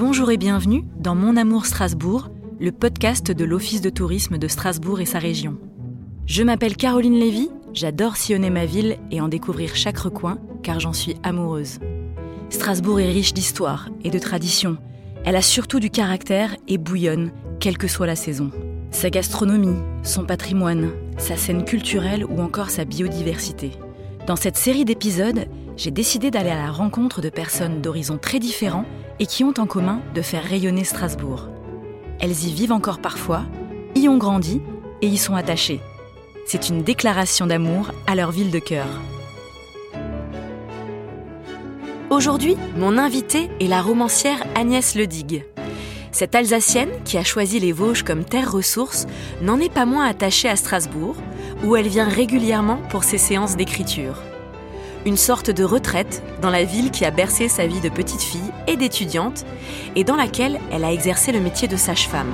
Bonjour et bienvenue dans Mon Amour Strasbourg, le podcast de l'Office de tourisme de Strasbourg et sa région. Je m'appelle Caroline Lévy, j'adore sillonner ma ville et en découvrir chaque recoin, car j'en suis amoureuse. Strasbourg est riche d'histoire et de traditions. Elle a surtout du caractère et bouillonne, quelle que soit la saison. Sa gastronomie, son patrimoine, sa scène culturelle ou encore sa biodiversité. Dans cette série d'épisodes, j'ai décidé d'aller à la rencontre de personnes d'horizons très différents et qui ont en commun de faire rayonner Strasbourg. Elles y vivent encore parfois, y ont grandi et y sont attachées. C'est une déclaration d'amour à leur ville de cœur. Aujourd'hui, mon invitée est la romancière Agnès Ledigue. Cette Alsacienne, qui a choisi les Vosges comme terre ressource, n'en est pas moins attachée à Strasbourg, où elle vient régulièrement pour ses séances d'écriture. Une sorte de retraite dans la ville qui a bercé sa vie de petite fille et d'étudiante, et dans laquelle elle a exercé le métier de sage-femme.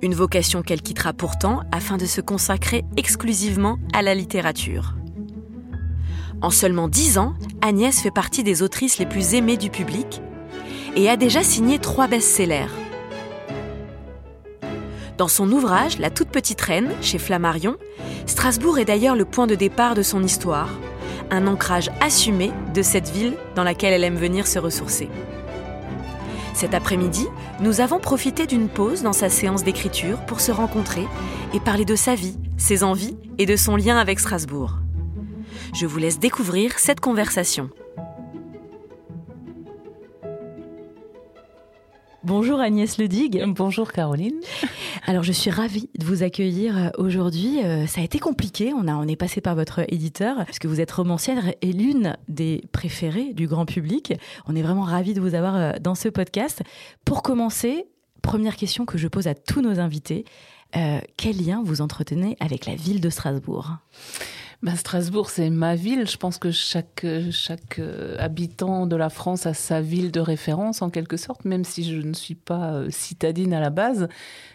Une vocation qu'elle quittera pourtant afin de se consacrer exclusivement à la littérature. En seulement dix ans, Agnès fait partie des autrices les plus aimées du public et a déjà signé trois best-sellers. Dans son ouvrage La toute petite reine, chez Flammarion, Strasbourg est d'ailleurs le point de départ de son histoire, un ancrage assumé de cette ville dans laquelle elle aime venir se ressourcer. Cet après-midi, nous avons profité d'une pause dans sa séance d'écriture pour se rencontrer et parler de sa vie, ses envies et de son lien avec Strasbourg. Je vous laisse découvrir cette conversation. Bonjour Agnès Ledig. Bonjour Caroline. Alors je suis ravie de vous accueillir euh, aujourd'hui. Euh, ça a été compliqué, on, a, on est passé par votre éditeur, puisque vous êtes romancière et l'une des préférées du grand public. On est vraiment ravis de vous avoir euh, dans ce podcast. Pour commencer, première question que je pose à tous nos invités. quel lien vous entretenez avec la ville de Strasbourg? Ben, Strasbourg, c'est ma ville. Je pense que chaque, chaque euh, habitant de la France a sa ville de référence, en quelque sorte, même si je ne suis pas euh, citadine à la base.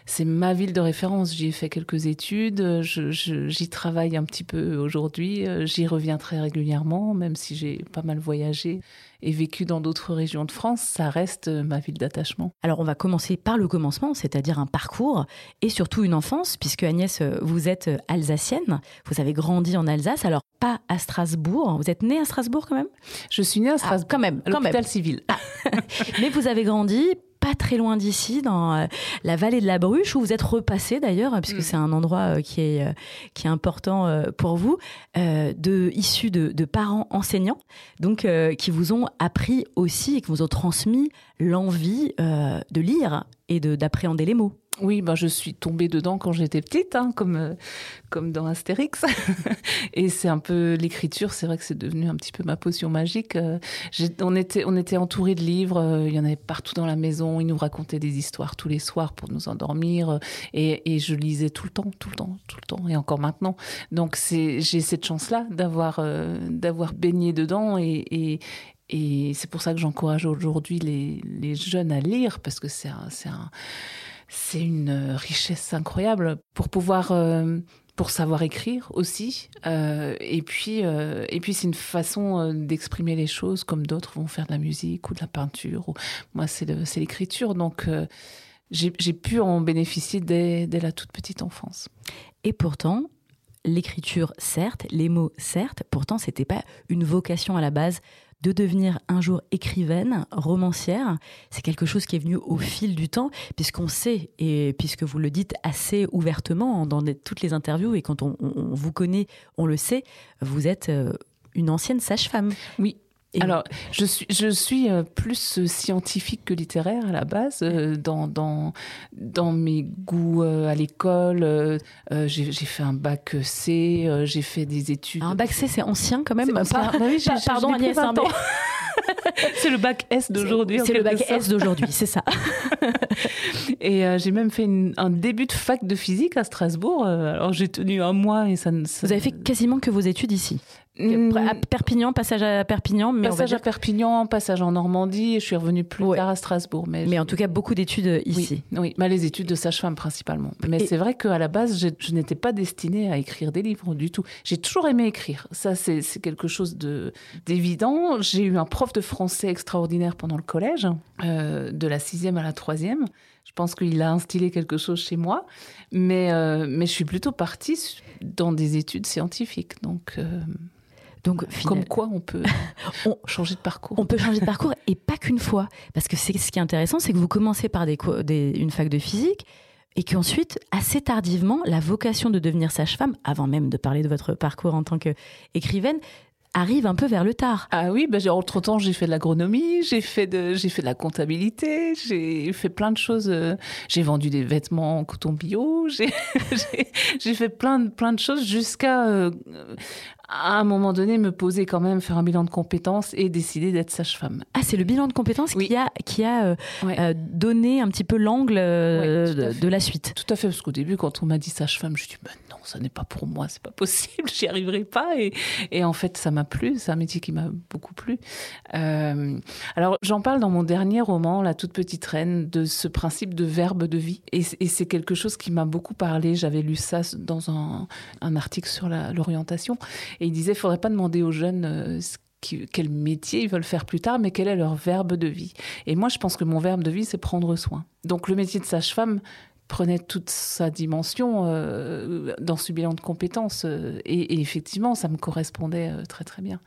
C'est ma ville de référence. J'y ai fait quelques études. J'y travaille un petit peu aujourd'hui. Euh, j'y reviens très régulièrement, même si j'ai pas mal voyagé et vécu dans d'autres régions de France, ça reste ma ville d'attachement. Alors on va commencer par le commencement, c'est-à-dire un parcours et surtout une enfance, puisque Agnès, vous êtes alsacienne, vous avez grandi en Alsace, alors pas à Strasbourg, vous êtes née à Strasbourg quand même? Je suis née à Strasbourg, ah, quand même, à l'hôpital civil. Ah. Mais vous avez grandi pas très loin d'ici, dans euh, la vallée de la Bruche, où vous êtes repassé d'ailleurs, puisque mm. c'est un endroit euh, qui, est, euh, qui est important pour vous, de, issu de, de, parents enseignants, donc qui vous ont appris aussi et qui vous ont transmis l'envie de lire et d'appréhender les mots. Oui, ben je suis tombée dedans quand j'étais petite, hein, comme, euh, comme dans Astérix. et c'est un peu l'écriture, c'est vrai que c'est devenu un petit peu ma potion magique. Euh, on, était, on était entouré de livres, euh, il y en avait partout dans la maison, ils nous racontaient des histoires tous les soirs pour nous endormir. et, et, je lisais tout le temps, tout le temps, tout le temps, et encore maintenant. Donc j'ai cette chance-là d'avoir baigné dedans et, et, et c'est pour ça que j'encourage aujourd'hui les, les, jeunes à lire, parce que c'est un, un c'est une euh, richesse incroyable pour pouvoir euh, pour savoir écrire aussi euh, et puis et puis c'est une façon d'exprimer les choses comme d'autres vont faire de la musique ou de la peinture ou moi c'est l'écriture. Donc j'ai pu en bénéficier dès, dès la toute petite enfance. Et pourtant l'écriture certes les mots certes pourtant c'était pas une vocation à la base de devenir un jour écrivaine, romancière. C'est quelque chose qui est venu au fil du temps, puisqu'on sait, et puisque vous le dites assez ouvertement dans toutes les interviews, et quand on, vous connaît, on le sait, vous êtes euh, une ancienne sage-femme. Oui, alors, je suis, je suis euh, plus scientifique que littéraire à la base. Euh, dans, dans, dans mes goûts à l'école, j'ai fait un bac C, j'ai fait des études. Un bac C, c'est ancien quand même. Pas, oui, pardon, Agnès, c'est le bac S d'aujourd'hui. C'est le bac S d'aujourd'hui, c'est ça. et j'ai même fait un début de fac de physique à Strasbourg. alors j'ai tenu un mois et ça, ça... Vous avez fait quasiment que vos études ici. À Perpignan, passage à Perpignan, mais passage à Perpignan, passage en Normandie, et je suis revenue plus tard à Strasbourg. Mais, mais en tout cas, beaucoup d'études ici. Oui, oui. Bah, les études de sage-femme principalement. Mais c'est vrai qu'à la base, je, je n'étais pas destinée à écrire des livres du tout. J'ai toujours aimé écrire. Ça, c'est quelque chose d'évident. J'ai eu un prof de français extraordinaire pendant le collège, euh, de la sixième à la troisième. Je pense qu'il a instillé quelque chose chez moi, mais, euh, mais je suis plutôt partie dans des études scientifiques. Donc, euh, donc, comme quoi on peut changer de parcours. On peut changer de parcours et pas qu'une fois. Parce que c'est ce qui est intéressant, c'est que vous commencez par des, des, une fac de physique et qu'ensuite, assez tardivement, la vocation de devenir sage-femme, avant même de parler de votre parcours en tant qu'écrivaine, arrive un peu vers le tard. Ah oui, bah, entre temps j'ai fait de l'agronomie, j'ai fait de j'ai fait de la comptabilité, j'ai fait plein de choses. Euh, j'ai vendu des vêtements en coton bio, j'ai fait plein de plein de choses jusqu'à euh, à un moment donné, me poser quand même, faire un bilan de compétences et décider d'être sage-femme. Ah, c'est le bilan de compétences qui a, qui a euh, euh, donné un petit peu l'angle euh, de, la suite. Tout à fait, parce qu'au début, quand on m'a dit sage-femme, je me suis dit, non, ça n'est pas pour moi, c'est pas possible, j'y arriverai pas. Et, et, en fait, ça m'a plu, c'est un métier qui m'a beaucoup plu. alors, j'en parle dans mon dernier roman, La toute petite reine, de ce principe de verbe de vie. Et, et c'est quelque chose qui m'a beaucoup parlé. J'avais lu ça dans un, un article sur l'orientation. Et il disait, il faudrait pas demander aux jeunes euh, quel métier ils veulent faire plus tard, mais quel est leur verbe de vie. Et moi, je pense que mon verbe de vie, c'est prendre soin. Donc le métier de sage-femme prenait toute sa dimension euh, dans ce bilan de compétences. Euh, et, effectivement, ça me correspondait très très bien.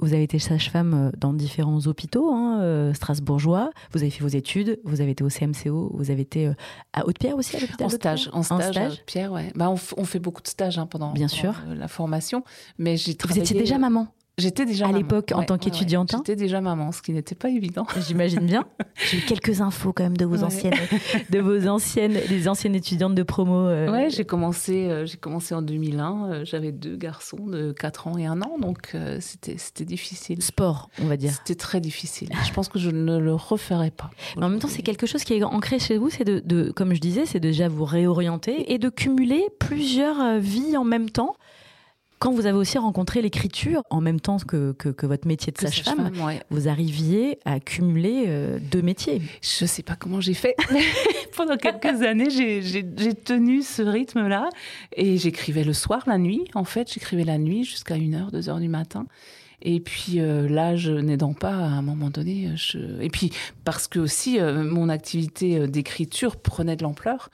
Vous avez été sage-femme dans différents hôpitaux hein, strasbourgeois. Vous avez fait vos études. Vous avez été au CMCO. Vous avez été à Haute-Pierre aussi à l'hôpital En stage, en stage, à Haute-Pierre, ouais. Bah, on, fait beaucoup de stages hein, pendant, Bien sûr. la formation. Mais j'ai Vous étiez déjà maman J'étais déjà à l'époque en tant qu'étudiante. J'étais déjà maman, ce qui n'était pas évident. J'imagine bien. J'ai eu quelques infos quand même de vos anciennes, de vos anciennes, les anciennes étudiantes de promo. Euh. Ouais, j'ai commencé, euh, j'ai commencé en 2001. Euh, j'avais deux garçons de 4 ans et 1 an, donc c'était c'était difficile. Sport, on va dire. C'était très difficile. je pense que je ne le referai pas. Mais en même temps, c'est quelque chose qui est ancré chez vous, c'est de, de, comme je disais, c'est déjà vous réorienter et de cumuler plusieurs vies en même temps. Quand vous avez aussi rencontré l'écriture en même temps que, que, votre métier de sage-femme, vous arriviez à cumuler euh, deux métiers. Je ne sais pas comment j'ai fait. Pendant quelques années, j'ai tenu ce rythme-là et j'écrivais le soir, la nuit. En fait, j'écrivais la nuit jusqu'à 1h, 2h du matin. Et puis euh, l'âge n'aidant pas, à un moment donné, je... et puis parce que aussi euh, mon activité d'écriture prenait de l'ampleur.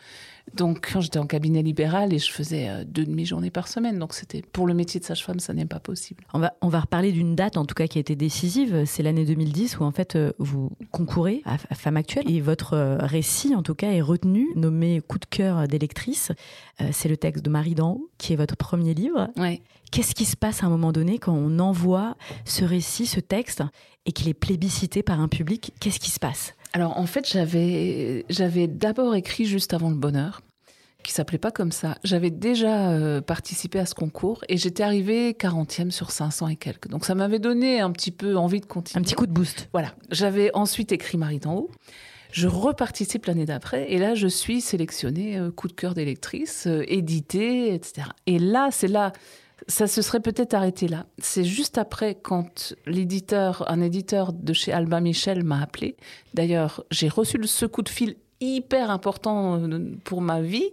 Donc, quand j'étais en cabinet libéral et je faisais euh, deux demi-journées par semaine, donc c'était pour le métier de sage-femme, ça n'est pas possible. On va, on va reparler d'une date, en tout cas, qui a été décisive. C'est l'année 2010 où, en fait, euh, vous concourez à, Femme Actuelle et votre euh, récit, en tout cas, est retenu, nommé Coup de cœur d'électrice. C'est le texte de Marie d'en qui est votre premier livre. Ouais. Qu'est-ce qui se passe à un moment donné quand on envoie ce récit, ce texte, et qu'il est plébiscité par un public Qu'est-ce qui se passe? Alors en fait, j'avais j'avais d'abord écrit juste avant le bonheur qui s'appelait pas comme ça. J'avais déjà euh, participé à ce concours et j'étais arrivée 40e sur 500 et quelques. Donc ça m'avait donné un petit peu envie de continuer. Un petit coup de boost. Voilà. J'avais ensuite écrit Marie d'en haut. Je reparticipe l'année d'après et là je suis sélectionnée euh, coup de cœur d'électrice, euh, éditée, etc. Et là c'est là ça se serait peut-être arrêté là. C'est juste après quand l'éditeur, un éditeur de chez Albin Michel m'a appelé. D'ailleurs, j'ai reçu ce coup de fil hyper important euh, pour ma vie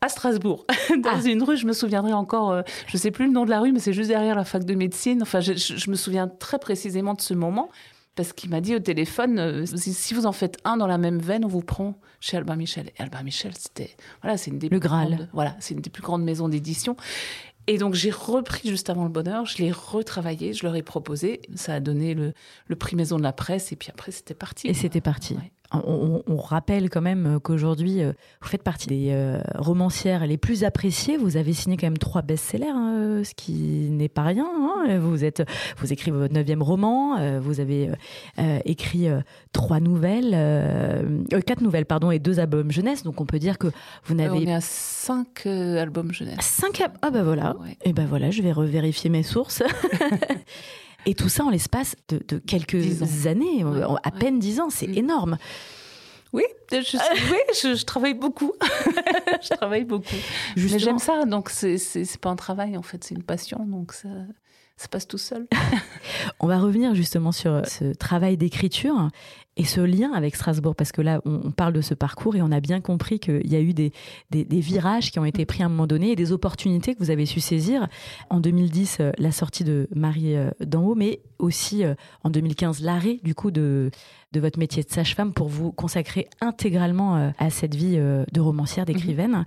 à Strasbourg, dans ah. une rue, je me souviendrai encore, euh, je sais plus le nom de la rue, mais c'est juste derrière la fac de médecine. Enfin, je, me souviens très précisément de ce moment parce qu'il m'a dit au téléphone euh, si vous en faites un dans la même veine, on vous prend chez Albin Michel. Et Albin Michel, c'était voilà, c'est une des le plus Graal. Grandes, voilà, c'est une des plus grandes maisons d'édition. Et donc j'ai repris juste avant le bonheur, je l'ai retravaillé, je leur ai proposé, ça a donné le, le prix Maison de la Presse, et puis après c'était parti. Et c'était parti on, rappelle quand même qu'aujourd'hui, euh, vous faites partie des euh, romancières les plus appréciées. Vous avez signé quand même trois best-sellers, hein, euh, ce qui n'est pas rien. Hein. Vous êtes, vous écrivez votre neuvième roman. vous avez écrit trois nouvelles, quatre nouvelles, pardon, et deux albums jeunesse. Donc on peut dire que vous n'avez. on est à cinq albums jeunesse. Cinq. Ah ben voilà. Et eh ben voilà, je vais revérifier mes sources. Et tout ça en l'espace de, quelques années, à peine dix ans, c'est mm. énorme. Oui, je, oui je, travaille beaucoup. je travaille beaucoup. Mais j'aime ça, donc c'est pas un travail en fait, c'est une passion, donc ça, ça passe tout seul. on va revenir justement sur ce travail d'écriture et ce lien avec Strasbourg, parce que là, on, parle de ce parcours et on a bien compris qu'il y a eu des, des, virages qui ont été pris à un moment donné et des opportunités que vous avez su saisir. En 2010, euh, la sortie de Marie euh, d'en haut, mais aussi euh, en 2015, l'arrêt du coup de, de votre métier de sage-femme pour vous consacrer intégralement à cette vie de romancière, d'écrivaine.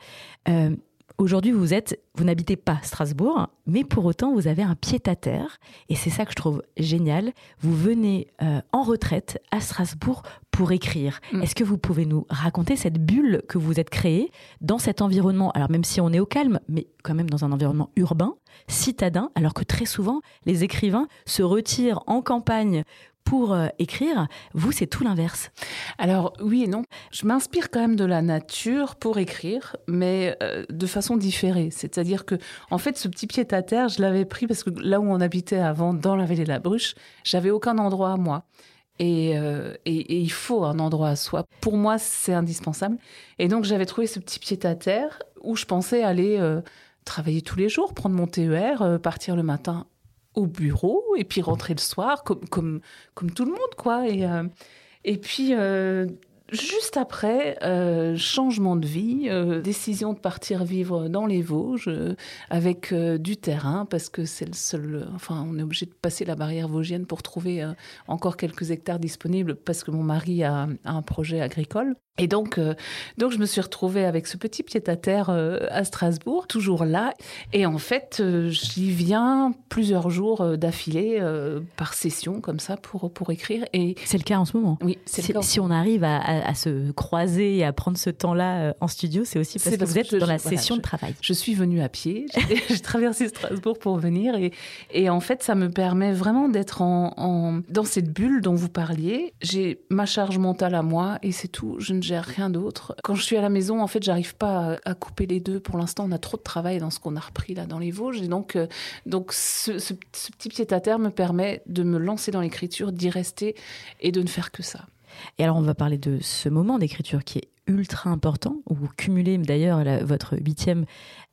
Mhm. Aujourd'hui, vous êtes, vous n'habitez pas Strasbourg, mais pour autant, vous avez un pied à terre, et c'est ça que je trouve génial. Vous venez euh, en retraite à Strasbourg pour écrire. Mm. Est-ce que vous pouvez nous raconter cette bulle que vous êtes créée dans cet environnement? Alors même si on est au calme, mais quand même dans un environnement urbain, citadin, alors que très souvent les écrivains se retirent en campagne pour euh, écrire. Vous, c'est tout l'inverse. Alors oui et non. Je m'inspire quand même de la nature pour écrire, mais euh, de façon différée. C'est-à-dire que, en fait, ce petit pied à terre, je l'avais pris parce que là où on habitait avant, dans la vallée de la Bruche, j'avais aucun endroit à moi. Et, euh, et, il faut un endroit à soi. Pour moi, c'est indispensable. Et donc, j'avais trouvé ce petit pied à terre où je pensais aller travailler tous les jours, prendre mon TER, partir le matin au bureau et puis rentrer le soir comme, comme, comme tout le monde, quoi. Et, euh, et puis, euh, juste après, euh, changement de vie, décision de partir vivre dans les Vosges avec du terrain parce que c'est le seul. Enfin, on est obligé de passer la barrière vosgienne pour trouver encore quelques hectares disponibles parce que mon mari a un projet agricole. Et donc, euh, donc je me suis retrouvée avec ce petit pied-à-terre euh, à Strasbourg, toujours là. Et en fait, euh, j'y viens plusieurs jours d'affilée, par session, comme ça, pour, pour écrire. Et c'est le cas en ce moment. Oui, c'est si, si on arrive à, à, se croiser et à prendre ce temps-là en studio, c'est aussi parce, que vous êtes dans la session de travail. Je, suis venue à pied, j'ai traversé Strasbourg pour venir. Et, et en fait, ça me permet vraiment d'être en, en, dans cette bulle dont vous parliez. J'ai ma charge mentale à moi et c'est tout. Je ne gère rien d'autre. Quand je suis à la maison, en fait, j'arrive pas à, couper les deux. Pour l'instant, on a trop de travail dans ce qu'on a repris là dans les Vosges. Et donc, euh, donc ce, petit pied à terre me permet de me lancer dans l'écriture, d'y rester et de ne faire que ça. Et alors, on va parler de ce moment d'écriture qui est ultra important, où vous cumulez d'ailleurs votre huitième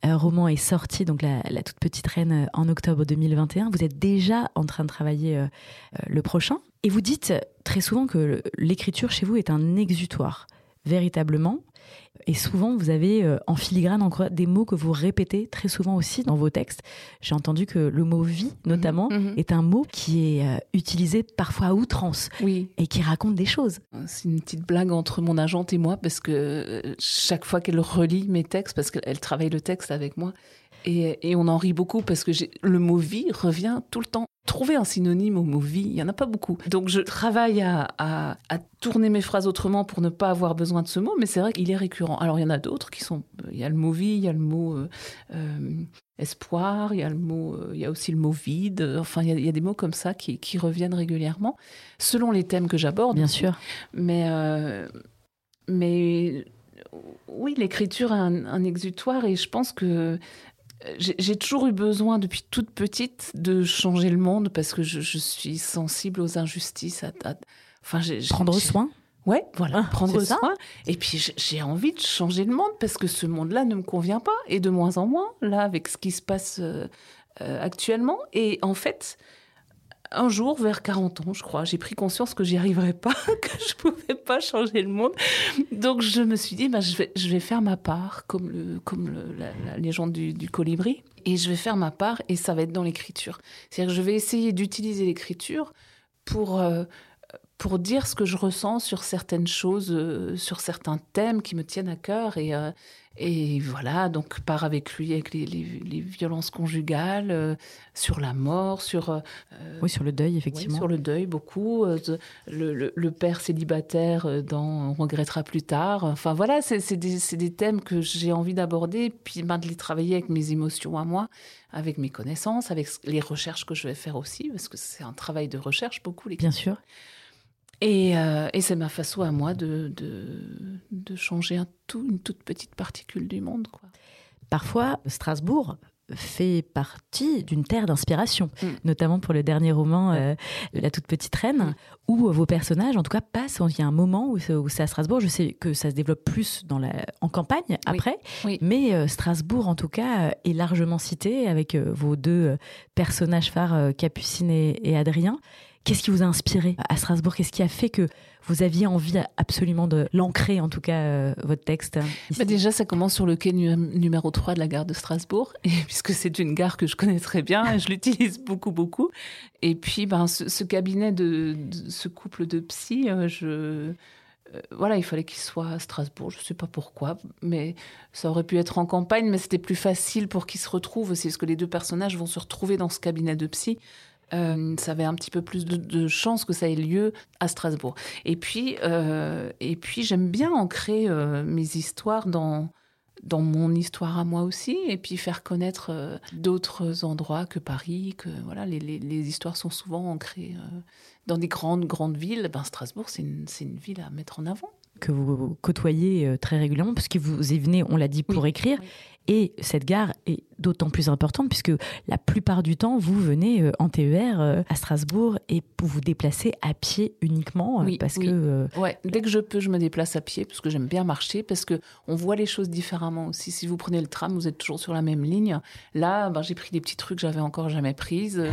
euh, roman est sorti, donc la, toute petite reine, euh, en octobre 2021. Vous êtes déjà en train de travailler le prochain. Et vous dites très souvent que l'écriture chez vous est un exutoire véritablement. Et souvent, vous avez euh, en filigrane encore des mots que vous répétez très souvent aussi dans vos textes. J'ai entendu que le mot vie, mhm, notamment, mhm. est un mot qui est euh, utilisé parfois à outrance oui. et qui raconte des choses. C'est une petite blague entre mon agente et moi parce que euh, chaque fois qu'elle relit mes textes, parce qu'elle travaille le texte avec moi, et, et, on en rit beaucoup parce que le mot vie revient tout le temps. Trouver un synonyme au mot vie, il n'y en a pas beaucoup. Donc je travaille à, à, à, tourner mes phrases autrement pour ne pas avoir besoin de ce mot, mais c'est vrai qu'il est récurrent. Alors il y en a d'autres qui sont... Il y a le mot vie, il y a le mot euh, euh espoir, il y a le mot... Euh, il y a aussi le mot vide. Enfin, il y a, il y a des mots comme ça qui, qui, reviennent régulièrement, selon les thèmes que j'aborde. Bien sûr. Mais... Euh, mais oui, l'écriture un, un, exutoire et je pense que j'ai toujours eu besoin depuis toute petite de changer le monde parce que je, je suis sensible aux injustices. À, enfin, prendre soin. Ouais, voilà, prendre soin. Et puis j'ai envie de changer le monde parce que ce monde-là ne me convient pas et de moins en moins là avec ce qui se passe euh, euh, actuellement. Et en fait, un jour, vers 40 ans, je crois, j'ai pris conscience que j'y arriverais pas, que je pouvais pas changer le monde. Donc je me suis dit, bah, je, vais, faire ma part, comme, le, comme la, légende du, du, colibri, et je vais faire ma part, et ça va être dans l'écriture. C'est-à-dire que je vais essayer d'utiliser l'écriture pour... Euh, pour dire ce que je ressens sur certaines choses, euh, sur certains thèmes qui me tiennent à cœur. Et, euh, et voilà, donc part avec lui avec les, les, violences conjugales, euh, sur la mort, sur... Oui, sur le deuil, effectivement. sur le deuil, beaucoup. Le, le, le, père célibataire dans On regrettera plus tard. Enfin voilà, c'est des, des, thèmes que j'ai envie d'aborder, puis ben, de les travailler avec mes émotions à moi, avec mes connaissances, avec les recherches que je vais faire aussi, parce que c'est un travail de recherche, beaucoup. Les... Bien sûr. Et, euh, et c'est ma façon à moi de, de, de changer un tout, une toute petite particule du monde. Quoi. Parfois, Strasbourg fait partie d'une terre d'inspiration, Mm. notamment pour le dernier roman, euh, La toute petite reine, Mm. où vos personnages, en tout cas, passent. Il y a un moment où c'est où c'est à Strasbourg. Je sais que ça se développe plus dans la, en campagne après, Oui. mais euh, Strasbourg, en tout cas, est largement cité avec euh, vos deux personnages phares, Capucine et, et Adrien. Qu'est-ce qui vous a inspiré à Strasbourg? Qu'est-ce qui a fait que vous aviez envie absolument de l'ancrer, en tout cas, euh, votre texte? Bah déjà, ça commence sur le quai nu- numéro 3 de la gare de Strasbourg, puisque c'est une gare que je connais très bien, je l'utilise beaucoup, beaucoup. Et puis, ben, ce, cabinet de, ce couple de psy, euh, je, euh, voilà, il fallait qu'il soit à Strasbourg. Je ne sais pas pourquoi, mais ça aurait pu être en campagne, mais c'était plus facile pour qu'ils se retrouvent aussi, parce que les deux personnages vont se retrouver dans ce cabinet de psy. Euh, ça avait un petit peu plus de, de chances que ça ait lieu à Strasbourg. Et puis, euh, et puis j'aime bien ancrer euh, mes histoires dans, dans mon histoire à moi aussi, et puis faire connaître d'autres endroits que Paris. Que voilà, les, les- histoires sont souvent ancrées dans des grandes grandes villes. Ben, Strasbourg, c'est une ville à mettre en avant. Que vous côtoyez euh, très régulièrement, parce que vous y venez, on l'a dit, pour Oui, écrire. Et cette gare est d'autant plus importante puisque la plupart du temps, vous venez euh, en TER euh, à Strasbourg et vous vous déplacez à pied uniquement Oui, parce oui. que Ouais, dès que je peux, je me déplace à pied parce que j'aime bien marcher, parce que on voit les choses différemment aussi. Si vous prenez le tram, vous êtes toujours sur la même ligne. Là, ben, j'ai pris des petits trucs que j'avais encore jamais prises.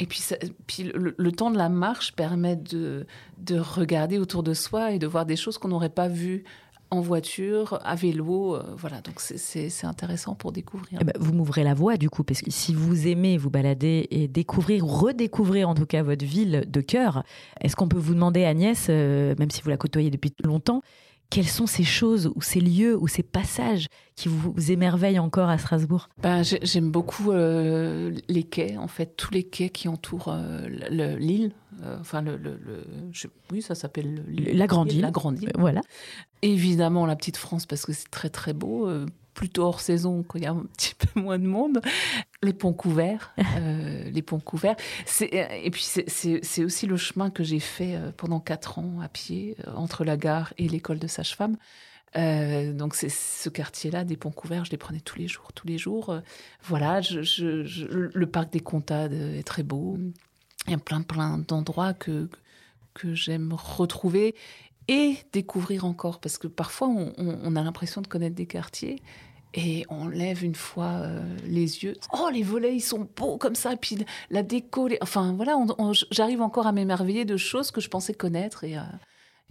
Et puis, puis le, temps de la marche permet de, de regarder autour de soi et de voir des choses qu'on n'aurait pas vues en voiture, à vélo. euh, voilà, donc c'est intéressant pour découvrir. eh ben, vous m'ouvrez la voie du coup, parce que si vous aimez vous balader et découvrir, redécouvrir en tout cas votre ville de cœur, est-ce qu'on peut vous demander, Agnès, euh, même si vous la côtoyez depuis longtemps, quelles sont ces choses ou ces lieux ou ces passages qui vous, vous émerveillent encore à Strasbourg? Ben, j'ai- J'aime beaucoup euh, les quais, en fait, tous les quais qui entourent euh, le- l'île. Euh, enfin, le, le- le- je- oui, ça s'appelle. La grande île. La grande île. Voilà. Évidemment, la petite France, parce que c'est très très beau. Plutôt hors saison, quand il y a un petit peu moins de monde. Les ponts couverts. euh, les ponts couverts. Euh, Et puis, c'est- aussi le chemin que j'ai fait euh, pendant quatre ans à pied, entre la gare et l'école de sage-femme. Donc c'est ce quartier-là, des ponts couverts, je les prenais tous les jours, tous les jours. Voilà, le parc des Comtades est très beau. Il y a plein plein d'endroits que que j'aime retrouver et découvrir encore parce que parfois on, a l'impression de connaître des quartiers et on lève une fois euh, les yeux. Oh, les volets, ils sont beaux comme ça. Puis la déco, les- enfin voilà, j'arrive encore à m'émerveiller de choses que je pensais connaître et euh,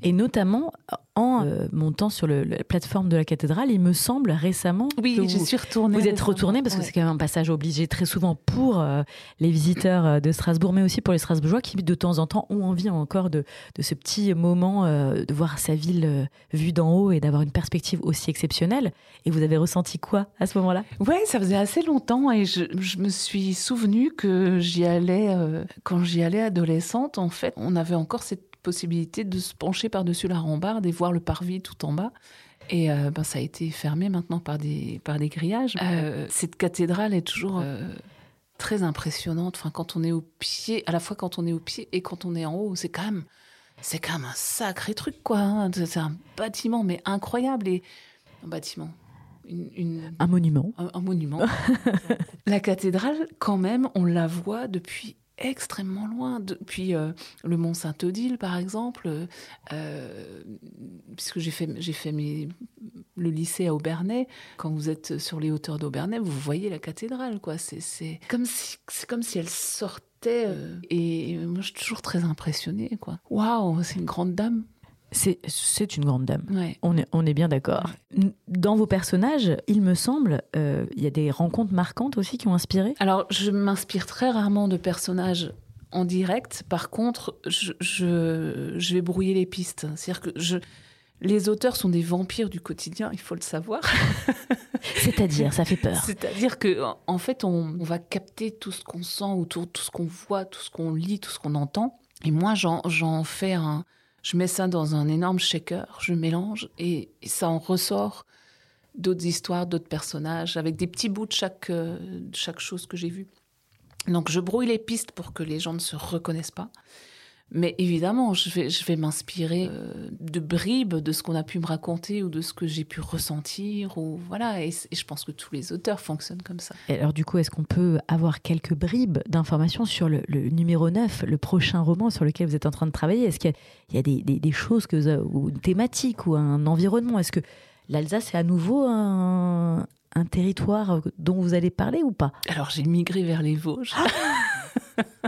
Et notamment en euh, montant sur le- la plateforme de la cathédrale, il me semble récemment oui, que je vous, suis retournée. vous êtes récemment. retourné parce que c'est quand même un passage obligé très souvent pour euh, les visiteurs euh, de Strasbourg, mais aussi pour les Strasbourgeois qui de temps en temps ont envie encore de, de ce petit moment euh, de voir sa ville vue d'en haut et d'avoir une perspective aussi exceptionnelle. Et vous avez ressenti quoi à ce moment-là? Ouais, ça faisait assez longtemps et je, je me suis souvenu que j'y allais quand j'y allais adolescente. En fait, on avait encore cette possibilité de se pencher par-dessus la rambarde et voir le parvis tout en bas. Et euh, ben, ça a été fermé maintenant par des, par des grillages. Euh, cette cathédrale est toujours euh, très impressionnante. Enfin, quand on est au pied, à la fois quand on est au pied et quand on est en haut, c'est quand même, c'est quand même un sacré truc, quoi. hein. C'est un bâtiment, mais incroyable. Et un bâtiment, une- une, Un monument. un, un monument. la cathédrale, quand même, on la voit depuis extrêmement loin, depuis euh, le Mont Saint-Odile, par exemple, euh, puisque j'ai fait, j'ai fait mes, le lycée à Aubernais. Quand vous êtes sur les hauteurs d'Aubernais, vous voyez la cathédrale, quoi. C'est, c'est comme si, c'est comme si elle sortait. euh, et moi, je suis toujours très impressionnée, quoi. Waouh, c'est une grande dame. C'est une grande dame. Ouais. On est, on est bien d'accord. Dans vos personnages, il me semble, euh, il y a des rencontres marquantes aussi qui ont inspiré? Alors, je m'inspire très rarement de personnages en direct. Par contre, je, je, je vais brouiller les pistes. C'est-à-dire que je, les auteurs sont des vampires du quotidien, il faut le savoir. C'est-à-dire, ça fait peur. C'est-à-dire que, en- fait, on, on va capter tout ce qu'on sent autour, tout ce qu'on voit, tout ce qu'on lit, tout ce qu'on entend. Et moi, j'en fais un. Je mets ça dans un énorme shaker, je mélange et, ça en ressort d'autres histoires, d'autres personnages, avec des petits bouts de chaque, euh, de chaque chose que j'ai vue. Donc je brouille les pistes pour que les gens ne se reconnaissent pas. Mais évidemment, je vais, je vais m'inspirer euh, de bribes de ce qu'on a pu me raconter ou de ce que j'ai pu ressentir. Ou, voilà, et, je pense que tous les auteurs fonctionnent comme ça. Et alors du coup, est-ce qu'on peut avoir quelques bribes d'informations sur le, numéro 9, le prochain roman sur lequel vous êtes en train de travailler? Est-ce qu'il y a, des, des, choses que, ou une thématique ou un environnement? Est-ce que l'Alsace est à nouveau un, un territoire dont vous allez parler ou pas? Alors j'ai migré vers les Vosges.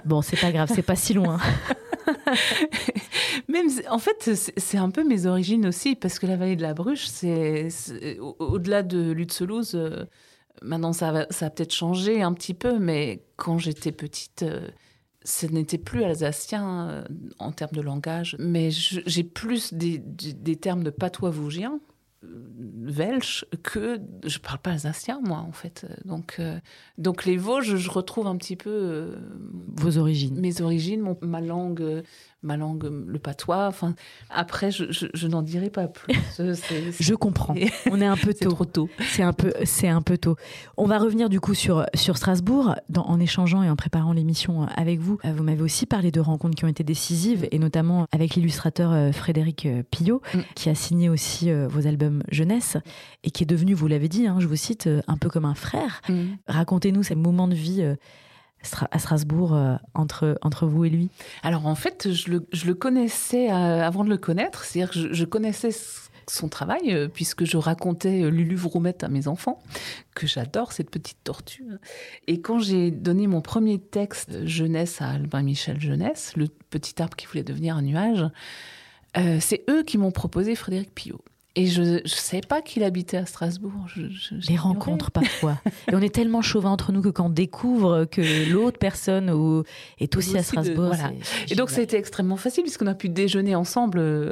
Bon, c'est pas grave, c'est pas si loin. Même, en fait, c'est un peu mes origines aussi, parce que la vallée de la Bruche, c'est au-delà de Lutzelouse. Euh, maintenant, ça, ça a peut-être changé un petit peu, mais quand j'étais petite, euh, ce n'était plus alsacien euh, en termes de langage, mais j'ai plus des, des, termes de patois vosgien Welsh que je parle pas alsacien moi en fait donc donc les Vosges je retrouve un petit peu vos origines mes origines mon, ma langue ma langue, le patois. Enfin, après, je, je, n'en dirai pas plus. je comprends. On est un peu tôt. trop tôt. C'est un peu, c'est un peu tôt. On va revenir du coup sur sur Strasbourg, dans, en échangeant et en préparant l'émission avec vous. Euh, vous m'avez aussi parlé de rencontres qui ont été décisives, et notamment avec l'illustrateur euh, Frédéric euh, Pillot, mm. qui a signé aussi vos albums jeunesse et qui est devenu, vous l'avez dit, hein, je vous cite, un peu comme un frère. Mm. Racontez-nous ces moments de vie à Strasbourg euh, entre, entre vous et lui Alors en fait, je le, je le connaissais euh, avant de le connaître, c'est-à-dire que je, connaissais son travail, euh, puisque je racontais Lulu Vroumette à mes enfants, que j'adore, cette petite tortue. Et quand j'ai donné mon premier texte jeunesse à Albin Michel Jeunesse, le petit arbre qui voulait devenir un nuage, c'est eux qui m'ont proposé Frédéric Pillot. Et je ne savais pas qu'il habitait à Strasbourg. Je, Les rencontres parfois. et on est tellement chauvin entre nous que quand on découvre que l'autre personne est aussi, à Strasbourg. voilà. Et donc ça a été extrêmement facile puisqu'on a pu déjeuner ensemble euh,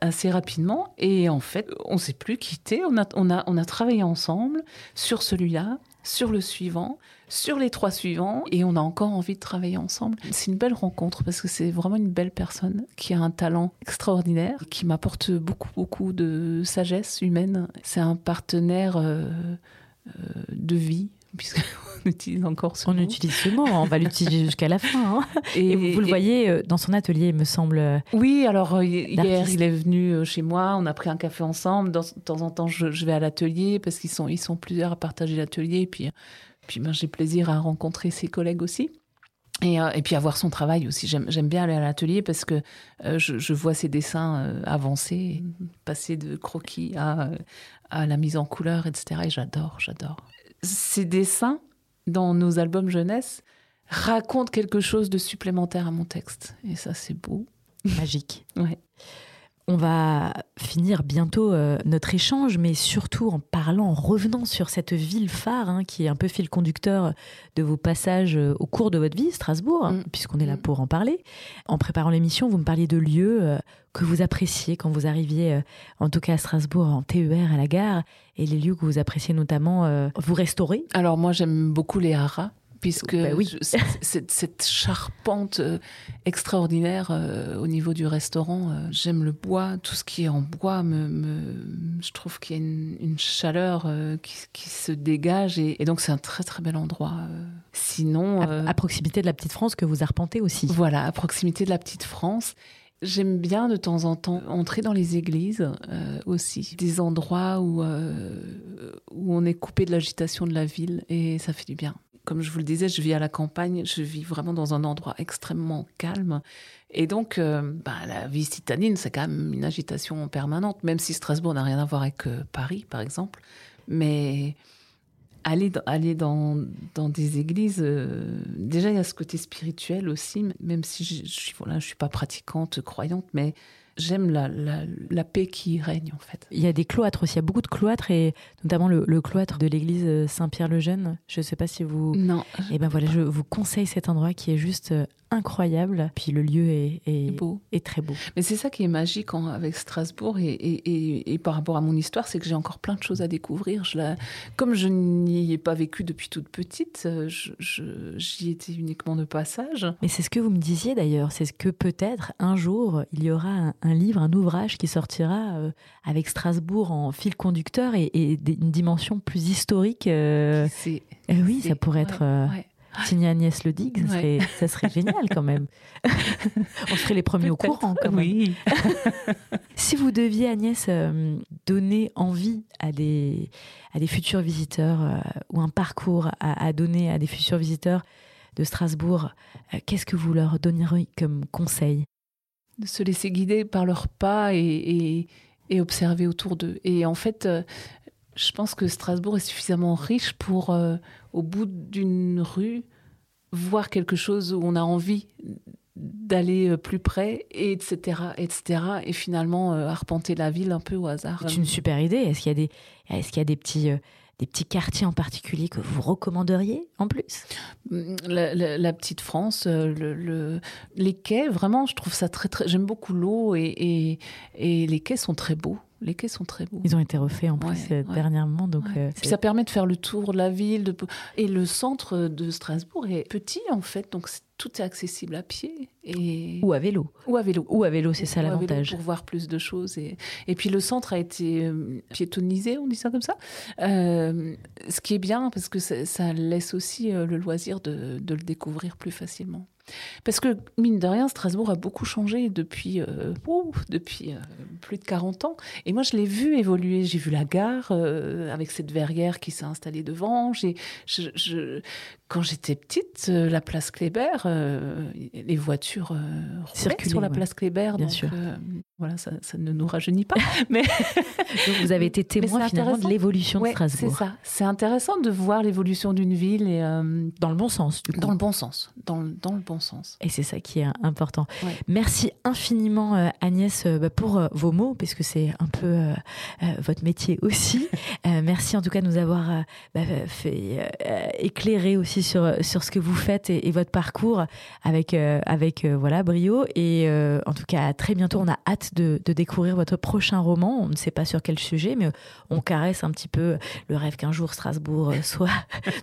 assez rapidement. Et en fait, on s'est plus quitté. On a, on, a, on a travaillé ensemble sur celui-là, sur le suivant sur les trois suivants et on a encore envie de travailler ensemble. C'est une belle rencontre parce que c'est vraiment une belle personne qui a un talent extraordinaire, qui m'apporte beaucoup, beaucoup de sagesse humaine. C'est un partenaire euh, euh, de vie, puisqu'on utilise encore ce on utilise ce mot, on va l'utiliser jusqu'à la fin. Hein. Et, vous, le voyez euh, dans son atelier, il me semble. Oui, alors hier, il est venu chez moi, on a pris un café ensemble. de temps en temps, je, vais à l'atelier parce qu'ils sont, ils sont plusieurs à partager l'atelier. Et puis, puis ben, j'ai plaisir à rencontrer ses collègues aussi. Et, euh, et, puis à voir son travail aussi. J'aime bien aller à l'atelier parce que euh, je, je, vois ses dessins euh, avancer, passer de croquis à, à, la mise en couleur, etc. Et j'adore, j'adore. Ces dessins dans nos albums jeunesse racontent quelque chose de supplémentaire à mon texte. Et ça, c'est beau. Magique. ouais. On va finir bientôt euh, notre échange, mais surtout en parlant, en revenant sur cette ville phare hein, qui est un peu fil conducteur de vos passages euh, au cours de votre vie, Strasbourg, mm. puisqu'on est là mm. pour en parler. En préparant l'émission, vous me parliez de lieux euh, que vous appréciez quand vous arriviez, en tout cas à Strasbourg, en TER à la gare, et les lieux que vous appréciez notamment, vous restaurez. Alors moi j'aime beaucoup les haras puisque oui. cette, charpente euh, extraordinaire euh, au niveau du restaurant, euh, j'aime le bois, tout ce qui est en bois, me, je trouve qu'il y a une, chaleur qui, se dégage et, donc c'est un très très bel endroit. Sinon, à, proximité de la Petite France que vous arpentez aussi. Voilà, à proximité de la Petite France. J'aime bien de temps en temps entrer dans les églises aussi, des endroits où, où on est coupé de l'agitation de la ville et ça fait du bien comme je vous le disais, je vis à la campagne, je vis vraiment dans un endroit extrêmement calme. Et donc, euh, bah, la vie citadine, c'est quand même une agitation permanente, même si Strasbourg n'a rien à voir avec euh, Paris, par exemple. Mais aller, dans, aller dans, dans des églises, euh, déjà, il y a ce côté spirituel aussi, même si je, je, voilà, je suis pas pratiquante, croyante, mais j'aime la, la, paix qui règne en fait. Il y a des cloîtres aussi, il y a beaucoup de cloîtres et notamment le, cloître de l'église euh, Saint-Pierre-le-Jeune. Je ne sais pas si vous. Non. Et eh ben voilà, je vous conseille cet endroit qui est juste euh, incroyable. Puis le lieu est, est beau, est très beau. Mais c'est ça qui est magique avec Strasbourg et, et, et, par rapport à mon histoire, c'est que j'ai encore plein de choses à découvrir. Je la... Comme je n'y ai pas vécu depuis toute petite, euh, j'y étais uniquement de passage. Mais c'est ce que vous me disiez d'ailleurs, c'est ce que peut-être un jour il y aura un, livre, un ouvrage qui sortira euh, avec Strasbourg en fil conducteur et, une dimension plus historique. Euh... oui, ça pourrait être. Euh, signer Agnès Le Dig, ça, serait, ça serait génial quand même. On serait les premiers au courant quand même. Oui. si vous deviez, Agnès, euh, donner envie à des, à des futurs visiteurs euh, ou un parcours à, à, donner à des futurs visiteurs de Strasbourg, euh, qu'est-ce que vous leur donneriez comme conseil? De se laisser guider par leurs pas et, et, et observer autour d'eux. Et en fait, je pense que Strasbourg est suffisamment riche pour, au bout d'une rue, voir quelque chose où on a envie d'aller euh, plus près, et etc., etc., et finalement euh, arpenter la ville un peu au hasard. C'est une super idée. Est-ce qu'il y a des, est-ce qu'il y a des petits des petits quartiers en particulier que vous recommanderiez en plus? La, la, la, petite France, le, le, les quais, vraiment, je trouve ça très très. J'aime beaucoup l'eau et, et, et, les quais sont très beaux. Les quais sont très beaux. Ils ont été refaits en plus ouais, ouais. dernièrement, donc. Ouais. Euh, Puis ça permet de faire le tour de la ville, de... et le centre de Strasbourg est petit en fait, donc tout est accessible à pied et ou à vélo. Ou à vélo. Ou à vélo, c'est ça l'avantage. Pour voir plus de choses et et puis le centre a été euh, piétonnisé, on dit ça comme ça. Euh, ce qui est bien parce que ça, ça laisse aussi euh, le loisir de, de, le découvrir plus facilement. Parce que, mine de rien, Strasbourg a beaucoup changé depuis, euh, depuis euh, plus de 40 ans. Et moi, je l'ai vu évoluer. J'ai vu la gare euh, avec cette verrière qui s'est installée devant. Je, je, quand j'étais petite, la place Kléber, les voitures circulaient sur la ouais. place Kléber. Bien donc, sûr. voilà, ça, ça, ne nous rajeunit pas. mais donc vous avez été témoin finalement de l'évolution ouais, de Strasbourg. C'est ça. C'est intéressant de voir l'évolution d'une ville et dans le bon sens. Du coup. Dans le bon sens. Dans, dans le bon sens. Et c'est ça qui est important. Ouais. Merci infiniment euh, Agnès euh, pour euh, vos mots, puisque c'est un peu votre métier aussi. merci en tout cas de nous avoir bah, fait éclairer aussi sur, sur ce que vous faites et, et votre parcours avec, avec voilà, brio. Et en tout cas, à très bientôt, on a hâte de, de, découvrir votre prochain roman. On ne sait pas sur quel sujet, mais on caresse un petit peu le rêve qu'un jour Strasbourg soit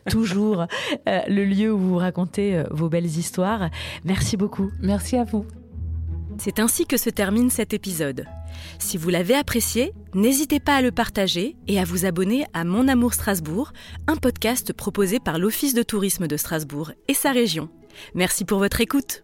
toujours le lieu où vous racontez vos belles histoires. Merci beaucoup. Merci à vous. C'est ainsi que se termine cet épisode. Si vous l'avez apprécié, n'hésitez pas à le partager et à vous abonner à Mon Amour Strasbourg, un podcast proposé par l'Office de tourisme de Strasbourg et sa région. Merci pour votre écoute.